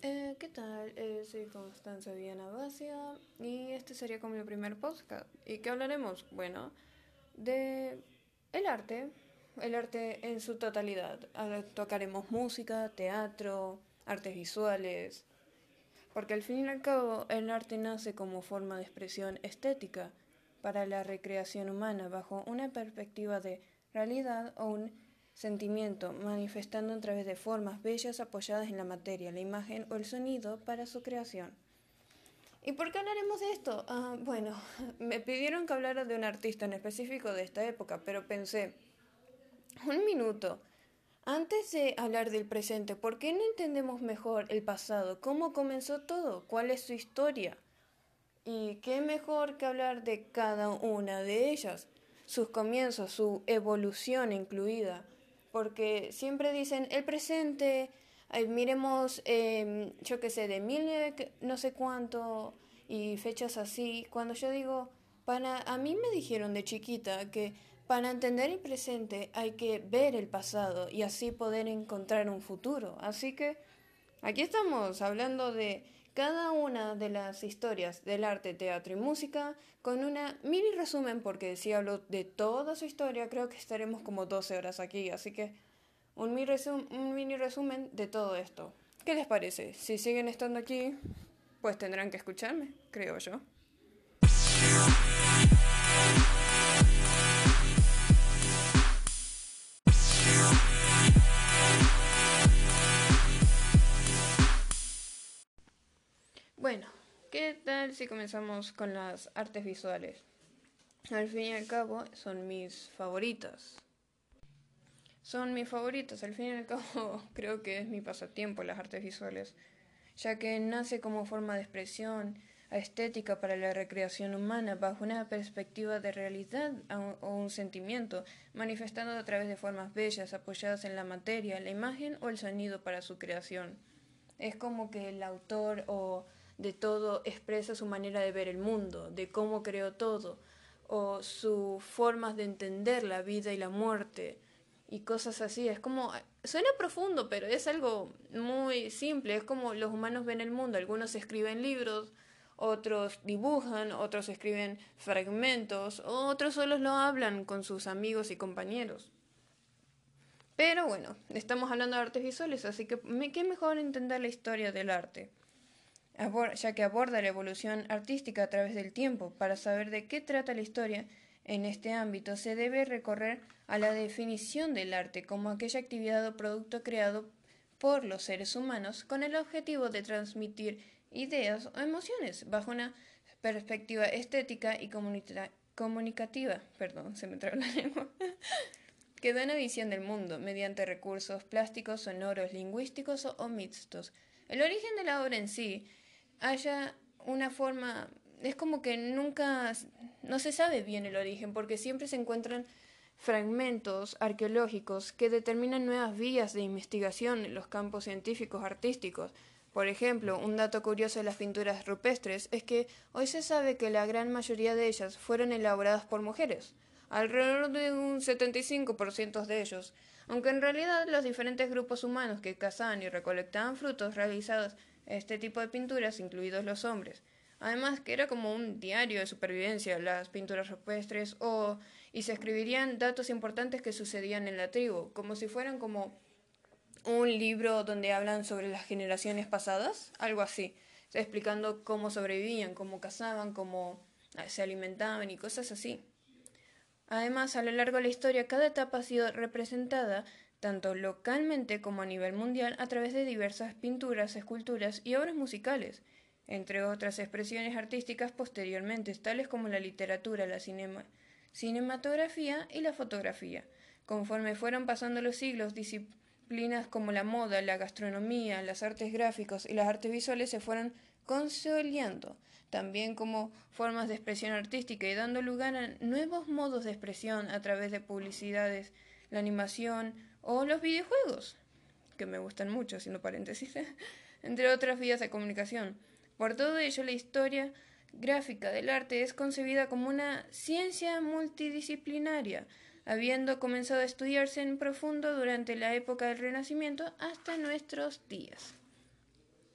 Eh, ¿Qué tal? Eh, soy Constanza Viana Basia y este sería como mi primer podcast. ¿Y qué hablaremos? Bueno, de el arte, el arte en su totalidad. Tocaremos música, teatro, artes visuales, porque al fin y al cabo el arte nace como forma de expresión estética para la recreación humana bajo una perspectiva de realidad o un sentimiento, manifestando a través de formas bellas apoyadas en la materia, la imagen o el sonido para su creación. ¿Y por qué hablaremos de esto? Ah, bueno, me pidieron que hablara de un artista en específico de esta época, pero pensé, un minuto, antes de hablar del presente, ¿por qué no entendemos mejor el pasado? ¿Cómo comenzó todo? ¿Cuál es su historia? Y qué mejor que hablar de cada una de ellas, sus comienzos, su evolución incluida porque siempre dicen el presente, miremos, eh, yo qué sé, de mil no sé cuánto y fechas así, cuando yo digo, para, a mí me dijeron de chiquita que para entender el presente hay que ver el pasado y así poder encontrar un futuro. Así que aquí estamos hablando de cada una de las historias del arte, teatro y música con una mini resumen, porque si hablo de toda su historia, creo que estaremos como 12 horas aquí, así que un mini, un mini resumen de todo esto. ¿Qué les parece? Si siguen estando aquí, pues tendrán que escucharme, creo yo. ¿Qué tal si comenzamos con las artes visuales? Al fin y al cabo son mis favoritas. Son mis favoritas, al fin y al cabo creo que es mi pasatiempo las artes visuales, ya que nace como forma de expresión estética para la recreación humana bajo una perspectiva de realidad o un sentimiento, manifestando a través de formas bellas apoyadas en la materia, la imagen o el sonido para su creación. Es como que el autor o de todo expresa su manera de ver el mundo, de cómo creó todo, o sus formas de entender la vida y la muerte, y cosas así. Es como, suena profundo, pero es algo muy simple, es como los humanos ven el mundo, algunos escriben libros, otros dibujan, otros escriben fragmentos, otros solo lo hablan con sus amigos y compañeros. Pero bueno, estamos hablando de artes visuales, así que qué mejor entender la historia del arte ya que aborda la evolución artística a través del tiempo. Para saber de qué trata la historia en este ámbito, se debe recorrer a la definición del arte como aquella actividad o producto creado por los seres humanos con el objetivo de transmitir ideas o emociones bajo una perspectiva estética y comunicativa, perdón, se me la lengua, que da una visión del mundo mediante recursos plásticos, sonoros, lingüísticos o mixtos. El origen de la obra en sí haya una forma, es como que nunca, no se sabe bien el origen, porque siempre se encuentran fragmentos arqueológicos que determinan nuevas vías de investigación en los campos científicos artísticos. Por ejemplo, un dato curioso de las pinturas rupestres es que hoy se sabe que la gran mayoría de ellas fueron elaboradas por mujeres, alrededor de un 75% de ellos, aunque en realidad los diferentes grupos humanos que cazaban y recolectaban frutos realizados este tipo de pinturas, incluidos los hombres. Además que era como un diario de supervivencia, las pinturas rupestres, o y se escribirían datos importantes que sucedían en la tribu, como si fueran como un libro donde hablan sobre las generaciones pasadas, algo así, explicando cómo sobrevivían, cómo cazaban, cómo ah, se alimentaban y cosas así. Además, a lo largo de la historia, cada etapa ha sido representada tanto localmente como a nivel mundial a través de diversas pinturas, esculturas y obras musicales, entre otras expresiones artísticas posteriormente, tales como la literatura, la cinematografía y la fotografía. Conforme fueron pasando los siglos, disciplinas como la moda, la gastronomía, las artes gráficas y las artes visuales se fueron consolidando, también como formas de expresión artística y dando lugar a nuevos modos de expresión a través de publicidades, la animación, o los videojuegos, que me gustan mucho, haciendo paréntesis, entre otras vías de comunicación. Por todo ello, la historia gráfica del arte es concebida como una ciencia multidisciplinaria, habiendo comenzado a estudiarse en profundo durante la época del Renacimiento hasta nuestros días.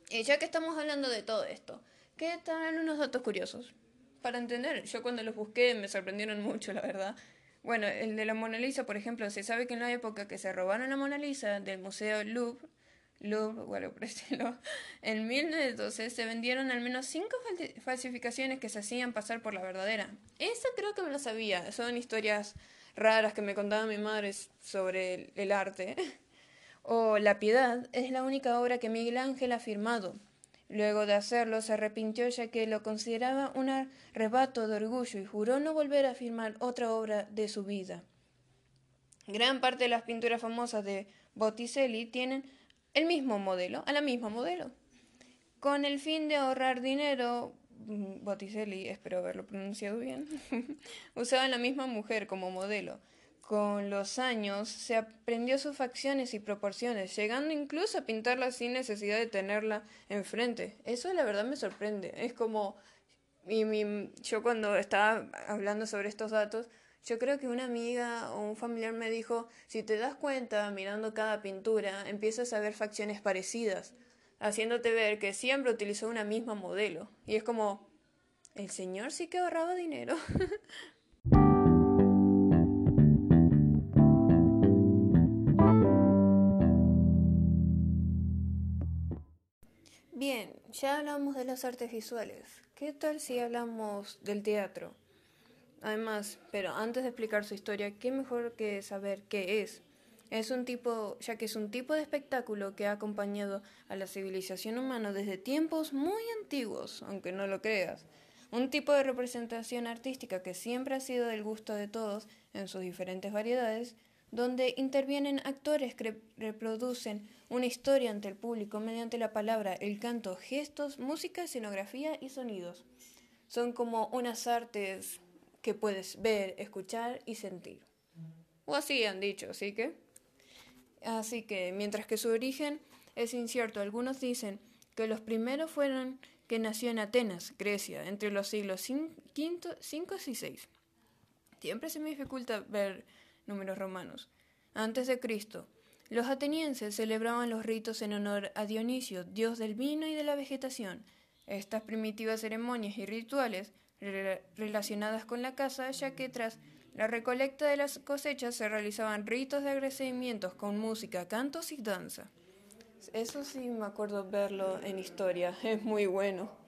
Y ya que estamos hablando de todo esto, ¿qué tal unos datos curiosos? Para entender, yo cuando los busqué me sorprendieron mucho, la verdad. Bueno, el de la Mona Lisa, por ejemplo, se sabe que en la época que se robaron la Mona Lisa del Museo Louvre, Louvre, bueno, préstelo, en 1912 se vendieron al menos cinco falsificaciones que se hacían pasar por la verdadera. Esa creo que me lo sabía, son historias raras que me contaba mi madre sobre el, arte. o La Piedad es la única obra que Miguel Ángel ha firmado. Luego de hacerlo se arrepintió ya que lo consideraba un arrebato de orgullo y juró no volver a firmar otra obra de su vida. Gran parte de las pinturas famosas de Botticelli tienen el mismo modelo, a la misma modelo. Con el fin de ahorrar dinero, Mm, Botticelli, espero haberlo pronunciado bien, usaba la misma mujer como modelo. Con los años se aprendió sus facciones y proporciones, llegando incluso a pintarla sin necesidad de tenerla enfrente. Eso la verdad me sorprende. Es como, y mi, yo cuando estaba hablando sobre estos datos, yo creo que una amiga o un familiar me dijo, si te das cuenta mirando cada pintura, empiezas a ver facciones parecidas haciéndote ver que siempre utilizó una misma modelo. Y es como, el señor sí que ahorraba dinero. ya hablamos de las artes visuales. ¿Qué tal si hablamos del teatro? Además, pero antes de explicar su historia, ¿qué mejor que saber qué es? Es un tipo, ya que es un tipo de espectáculo que ha acompañado a la civilización humana desde tiempos muy antiguos, aunque no lo creas. Un tipo de representación artística que siempre ha sido del gusto de todos en sus diferentes variedades, donde intervienen actores que reproducen una historia ante el público mediante la palabra, el canto, gestos, música, escenografía y sonidos. Son como unas artes que puedes ver, escuchar y sentir. O así han dicho, así que Así que, mientras que su origen es incierto, algunos dicen que los primeros fueron que nació en Atenas, Grecia, entre los siglos V, y VI. Siempre se me dificulta ver números romanos. Antes de Cristo, los atenienses celebraban los ritos en honor a Dionisio, dios del vino y de la vegetación. Estas primitivas ceremonias y rituales relacionadas con la caza, ya que tras la recolecta de las cosechas se realizaban ritos de agradecimientos con música, cantos y danza. Eso sí me acuerdo verlo en historia, es muy bueno.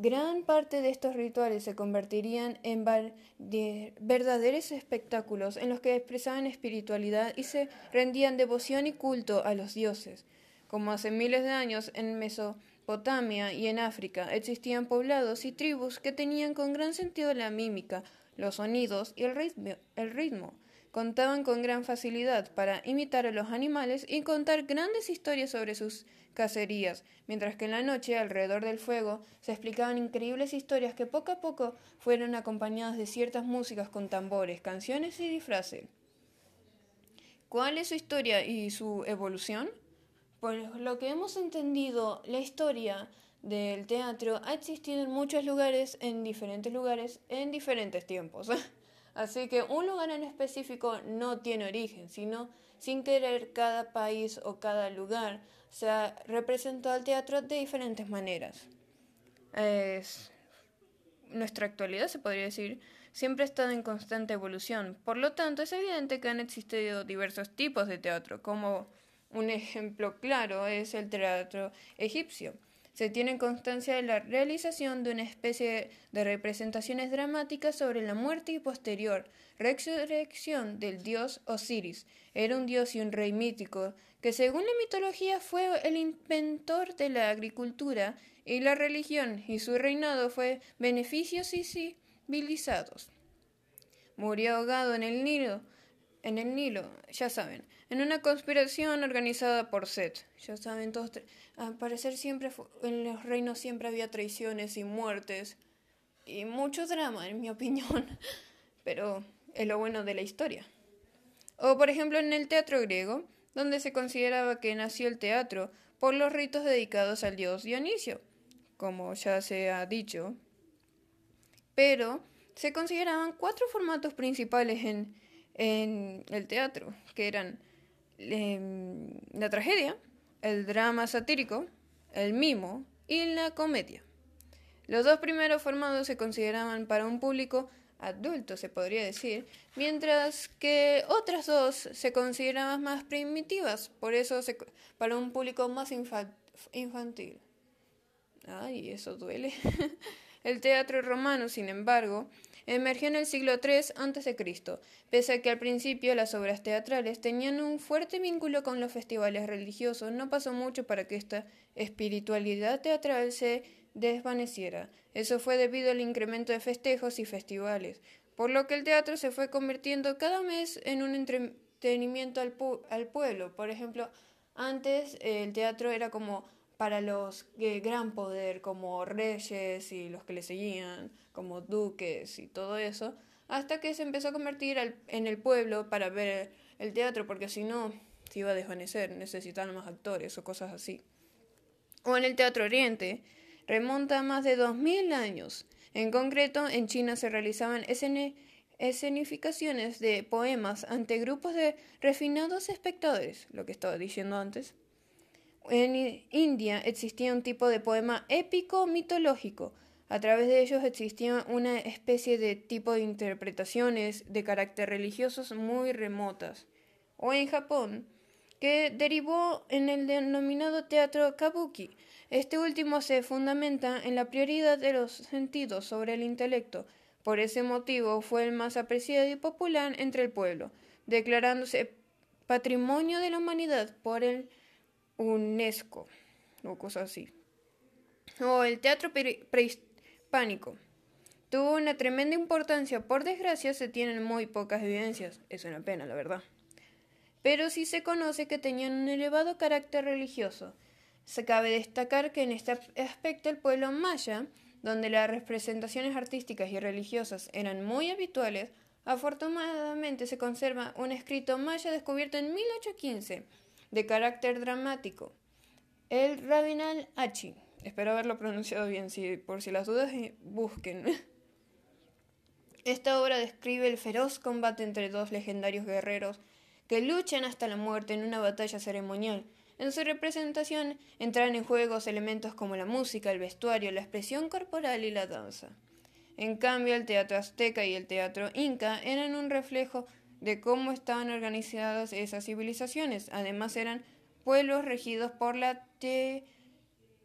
Gran parte de estos rituales se convertirían en verdaderos espectáculos en los que expresaban espiritualidad y se rendían devoción y culto a los dioses. Como hace miles de años en Mesopotamia y en África existían poblados y tribus que tenían con gran sentido la mímica, los sonidos y el ritmo, el ritmo. Contaban con gran facilidad para imitar a los animales y contar grandes historias sobre sus cacerías, mientras que en la noche, alrededor del fuego, se explicaban increíbles historias que poco a poco fueron acompañadas de ciertas músicas con tambores, canciones y disfraces. ¿Cuál es su historia y su evolución? Por lo que hemos entendido, la historia del teatro ha existido en muchos lugares, en diferentes lugares, en diferentes tiempos. Así que un lugar en específico no tiene origen, sino sin querer cada país o cada lugar se ha representado al teatro de diferentes maneras. Es, nuestra actualidad, se podría decir, siempre ha estado en constante evolución. Por lo tanto, es evidente que han existido diversos tipos de teatro, como un ejemplo claro es el teatro egipcio se tiene constancia de la realización de una especie de representaciones dramáticas sobre la muerte y posterior resurrección del dios Osiris. Era un dios y un rey mítico que según la mitología fue el inventor de la agricultura y la religión y su reinado fue beneficios y civilizados. Murió ahogado en el Nilo, en el Nilo, ya saben, en una conspiración organizada por Set. Ya saben, todos al parecer siempre en los reinos siempre había traiciones y muertes y mucho drama, en mi opinión, pero es lo bueno de la historia. O por ejemplo en el teatro griego, donde se consideraba que nació el teatro por los ritos dedicados al dios Dionisio, como ya se ha dicho. Pero se consideraban cuatro formatos principales en, en el teatro, que eran em, la tragedia, el drama satírico, el mimo y la comedia. Los dos primeros formados se consideraban para un público adulto, se podría decir, mientras que otras dos se consideraban más primitivas, por eso para un público más infantil. Ay, eso duele. el teatro romano, sin embargo, emergió en el siglo III a.C., pese a que al principio las obras teatrales tenían un fuerte vínculo con los festivales religiosos, no pasó mucho para que esta espiritualidad teatral se desvaneciera. Eso fue debido al incremento de festejos y festivales, por lo que el teatro se fue convirtiendo cada mes en un entretenimiento al, al pueblo. Por ejemplo, antes el teatro era como para los de gran poder, como reyes y los que le seguían, como duques y todo eso, hasta que se empezó a convertir en el pueblo para ver el teatro, porque si no se iba a desvanecer, necesitaban más actores o cosas así. O en el Teatro Oriente, remonta a más de 2000 años. En concreto, en China se realizaban escenificaciones de poemas ante grupos de refinados espectadores, lo que estaba diciendo antes. En India existía un tipo de poema épico mitológico. A través de ellos existía una especie de tipo de interpretaciones de carácter religiosos muy remotas. O en Japón, que derivó en el denominado teatro kabuki. Este último se fundamenta en la prioridad de los sentidos sobre el intelecto. Por ese motivo fue el más apreciado y popular entre el pueblo, declarándose Patrimonio de la Humanidad por el UNESCO o cosas así. O el teatro prehispánico. Tuvo una tremenda importancia. Por desgracia se tienen muy pocas evidencias. Es una pena, la verdad. Pero sí se conoce que tenían un elevado carácter religioso. Se cabe destacar que en este aspecto el pueblo maya, donde las representaciones artísticas y religiosas eran muy habituales, afortunadamente se conserva un escrito maya descubierto en 1815 de carácter dramático. El Rabinal Hachi. Espero haberlo pronunciado bien, si, por si las dudas eh, busquen. Esta obra describe el feroz combate entre dos legendarios guerreros que luchan hasta la muerte en una batalla ceremonial. En su representación entran en juego elementos como la música, el vestuario, la expresión corporal y la danza. En cambio, el teatro azteca y el teatro inca eran un reflejo de cómo estaban organizadas esas civilizaciones. Además eran pueblos regidos por la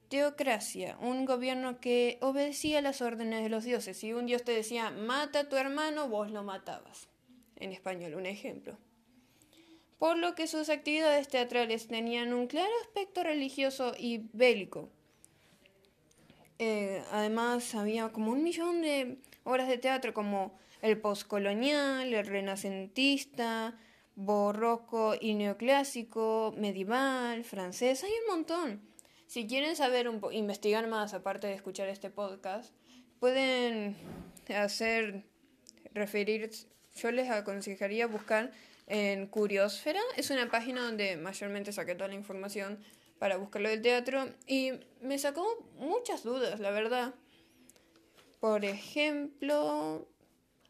teocracia, un gobierno que obedecía las órdenes de los dioses. Si un dios te decía mata a tu hermano, vos lo matabas. En español, un ejemplo. Por lo que sus actividades teatrales tenían un claro aspecto religioso y bélico. Eh, además, había como un millón de obras de teatro como el postcolonial, el renacentista, barroco y neoclásico, medieval, francés, hay un montón. Si quieren saber un investigar más aparte de escuchar este podcast, pueden hacer referir, yo les aconsejaría buscar en Curiosfera, es una página donde mayormente saqué toda la información para buscarlo del teatro y me sacó muchas dudas, la verdad. Por ejemplo,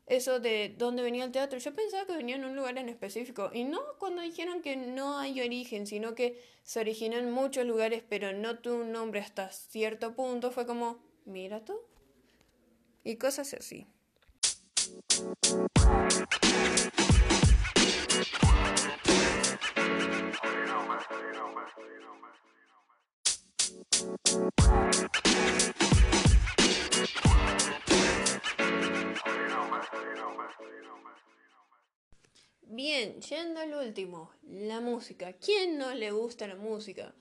eso de dónde venía el teatro. Yo pensaba que venía en un lugar en específico. Y no cuando dijeron que no hay origen, sino que se originó en muchos lugares, pero no tuvo un nombre hasta cierto punto, fue como, mira tú. Y cosas así. Bien, yendo al último, la música. ¿Quién no le gusta la música?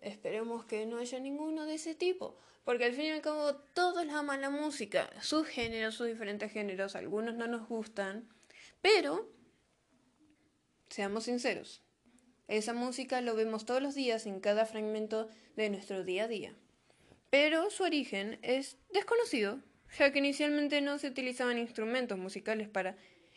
Esperemos que no haya ninguno de ese tipo, porque al fin y al cabo todos aman la música, sus géneros, sus diferentes géneros, algunos no nos gustan, pero seamos sinceros, esa música lo vemos todos los días en cada fragmento de nuestro día a día. Pero su origen es desconocido, ya que inicialmente no se utilizaban instrumentos musicales para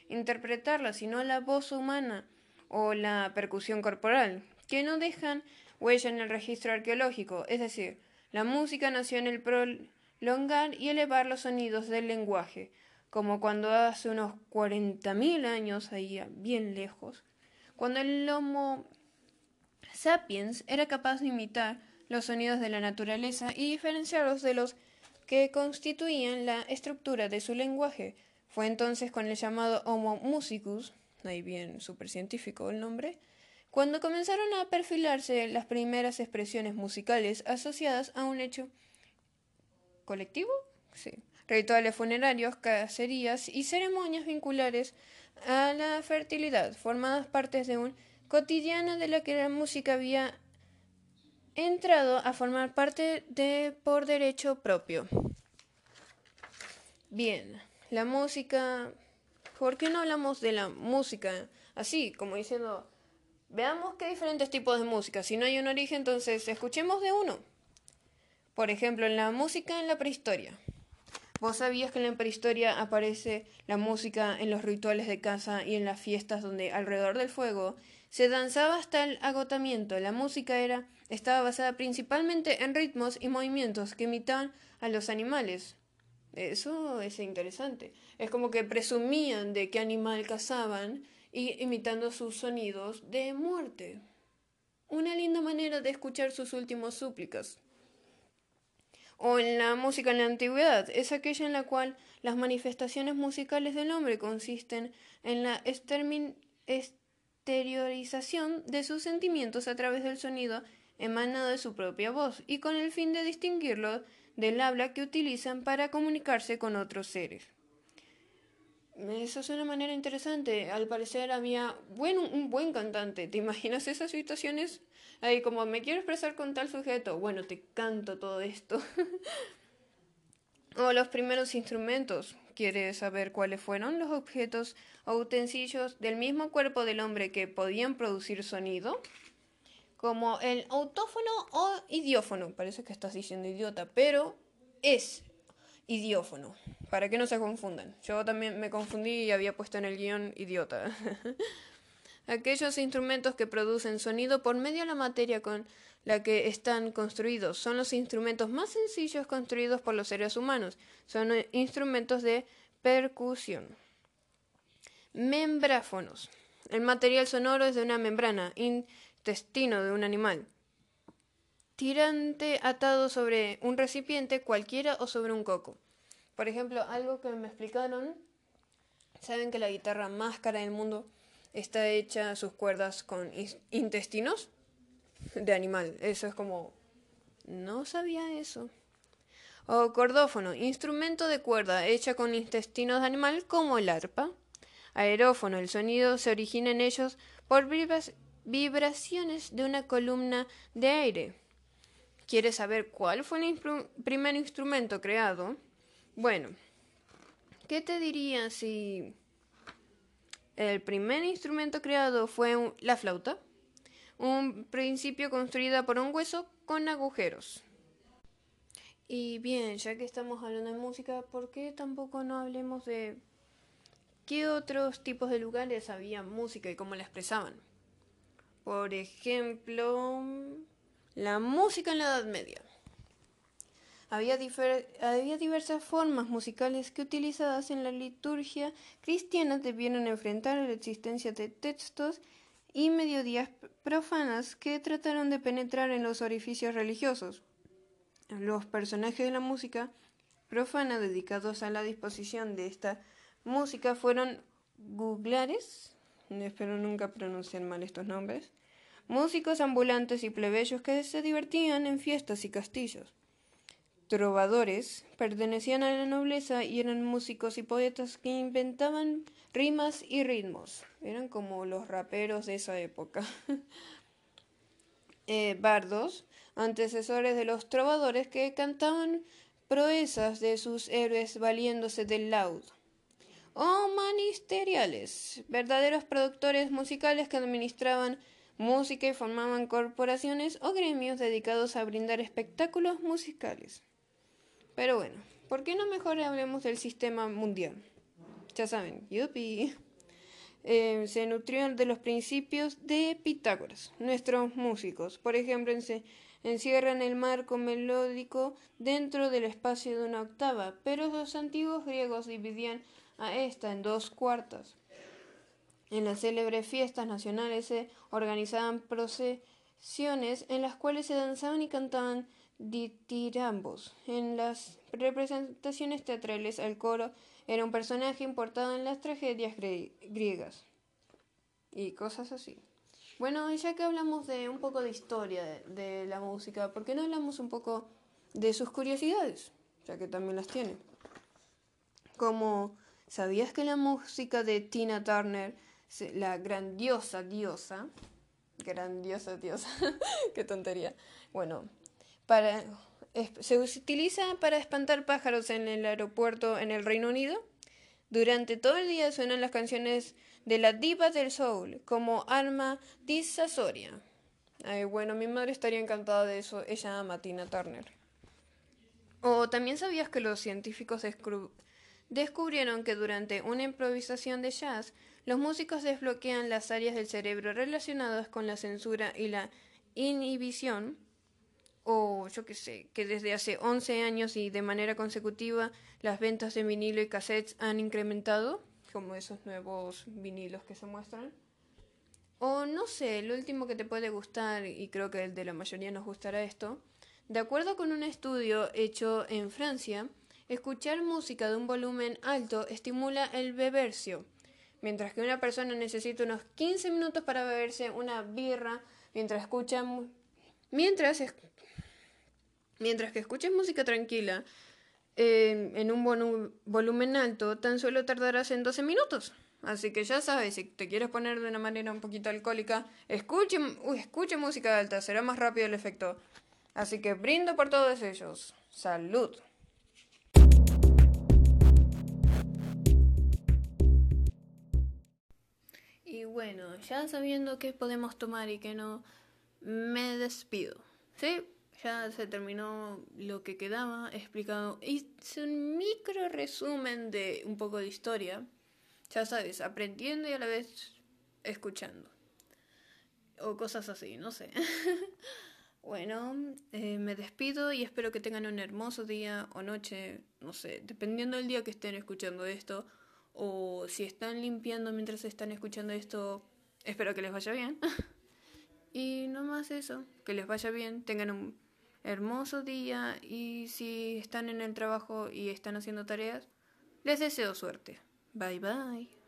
interpretarla, sino la voz humana o la percusión corporal, que no dejan huella en el registro arqueológico, es decir, la música nació en el prolongar y elevar los sonidos del lenguaje, como cuando hace unos 40.000 años, ahí bien lejos, cuando el Homo sapiens era capaz de imitar los sonidos de la naturaleza y diferenciarlos de los que constituían la estructura de su lenguaje. Fue entonces con el llamado Homo musicus, ahí bien científico el nombre, cuando comenzaron a perfilarse las primeras expresiones musicales asociadas a un hecho colectivo, sí, rituales funerarios, cacerías y ceremonias vinculares a la fertilidad, formadas partes de un cotidiano de la que la música había entrado a formar parte de por derecho propio. Bien, la música, ¿por qué no hablamos de la música así, como diciendo Veamos qué diferentes tipos de música. Si no hay un origen, entonces escuchemos de uno. Por ejemplo, en la música en la prehistoria. ¿Vos sabías que en la prehistoria aparece la música en los rituales de casa y en las fiestas donde alrededor del fuego se danzaba hasta el agotamiento? La música era estaba basada principalmente en ritmos y movimientos que imitaban a los animales. Eso es interesante. Es como que presumían de qué animal cazaban y imitando sus sonidos de muerte. Una linda manera de escuchar sus últimas súplicas. O en la música en la antigüedad, es aquella en la cual las manifestaciones musicales del hombre consisten en la de sus sentimientos a través del sonido emanado de su propia voz y con el fin de distinguirlo del habla que utilizan para comunicarse con otros seres. Eso es una manera interesante. Al parecer había bueno, un buen cantante. ¿Te imaginas esas situaciones? Ahí como me quiero expresar con tal sujeto. Bueno, te canto todo esto. o los primeros instrumentos. ¿Quieres saber cuáles fueron los objetos o utensilios del mismo cuerpo del hombre que podían producir sonido? Como el autófono o idiófono. Parece que estás diciendo idiota, pero es idiófono para que no se confundan. Yo también me confundí y había puesto en el guion idiota. Aquellos instrumentos que producen sonido por medio de la materia con la que están construidos son los instrumentos más sencillos construidos por los seres humanos. Son instrumentos de percusión. Membráfonos. El material sonoro es de una membrana, intestino de un animal. Tirante atado sobre un recipiente cualquiera o sobre un coco. Por ejemplo, algo que me explicaron, saben que la guitarra más cara del mundo está hecha sus cuerdas con intestinos de animal. Eso es como... No sabía eso. O cordófono, instrumento de cuerda hecha con intestinos de animal como el arpa. Aerófono, el sonido se origina en ellos por vibraciones de una columna de aire. ¿Quieres saber cuál fue el primer instrumento creado? Bueno, ¿qué te diría si el primer instrumento creado fue la flauta? Un principio construida por un hueso con agujeros. Y bien, ya que estamos hablando de música, ¿por qué tampoco no hablemos de qué otros tipos de lugares había música y cómo la expresaban? Por ejemplo, la música en la Edad Media. Había, diversas formas musicales que utilizadas en la liturgia cristiana debieron enfrentar la existencia de textos y mediodías profanas que trataron de penetrar en los orificios religiosos. Los personajes de la música profana dedicados a la disposición de esta música fueron guglares, espero nunca pronunciar mal estos nombres, músicos ambulantes y plebeyos que se divertían en fiestas y castillos trovadores, pertenecían a la nobleza y eran músicos y poetas que inventaban rimas y ritmos. Eran como los raperos de esa época. Eh, bardos, antecesores de los trovadores que cantaban proezas de sus héroes valiéndose del laud. O manisteriales, verdaderos productores musicales que administraban música y formaban corporaciones o gremios dedicados a brindar espectáculos musicales. Pero bueno, ¿por qué no mejor hablemos del sistema mundial? Ya saben, yupi. Eh, se nutrió de los principios de Pitágoras. Nuestros músicos, por ejemplo, se encierran el marco melódico dentro del espacio de una octava, pero los antiguos griegos dividían a esta en dos cuartas. En las célebres fiestas nacionales se organizaban en las cuales se danzaban y cantaban ditirambos. En las representaciones teatrales, el coro era un personaje importado en las tragedias griegas y cosas así. Bueno, ya que hablamos de un poco de historia de, la música, ¿por qué no hablamos un poco de sus curiosidades? Ya que también las tiene. Como, ¿sabías que la música de Tina Turner, la grandiosa diosa, grandiosa diosa, qué tontería, bueno, se utiliza para espantar pájaros en el aeropuerto en el Reino Unido? Durante todo el día suenan las canciones de la diva del soul, como Alma Dissasoria. Ay, bueno, mi madre estaría encantada de eso. Ella ama Tina Turner. O también sabías que los científicos descubrieron que durante una improvisación de jazz, los músicos desbloquean las áreas del cerebro relacionadas con la censura y la inhibición o yo qué sé, que desde hace 11 años y de manera consecutiva las ventas de vinilo y cassettes han incrementado, como esos nuevos vinilos que se muestran. O no sé, el último que te puede gustar, y creo que el de la mayoría nos gustará esto, de acuerdo con un estudio hecho en Francia, escuchar música de un volumen alto estimula el bebercio, mientras que una persona necesita unos 15 minutos para beberse una birra mientras escucha mientras Mientras que escuches música tranquila en un volumen alto, tan solo tardarás en 12 minutos. Así que ya sabes, si te quieres poner de una manera un poquito alcohólica, escuche, escuche música alta, será más rápido el efecto. Así que brindo por todos ellos. Salud. Y bueno, ya sabiendo qué podemos tomar y qué no, me despido. ¿Sí? Ya se terminó lo que quedaba explicado. Hice un micro resumen de un poco de historia. Ya sabes, aprendiendo y a la vez escuchando. O cosas así, no sé. bueno, eh, me despido y espero que tengan un hermoso día o noche, no sé, dependiendo del día que estén escuchando esto. O si están limpiando mientras están escuchando esto, espero que les vaya bien. y no más eso, que les vaya bien, tengan un hermoso día y si están en el trabajo y están haciendo tareas, les deseo suerte. Bye bye.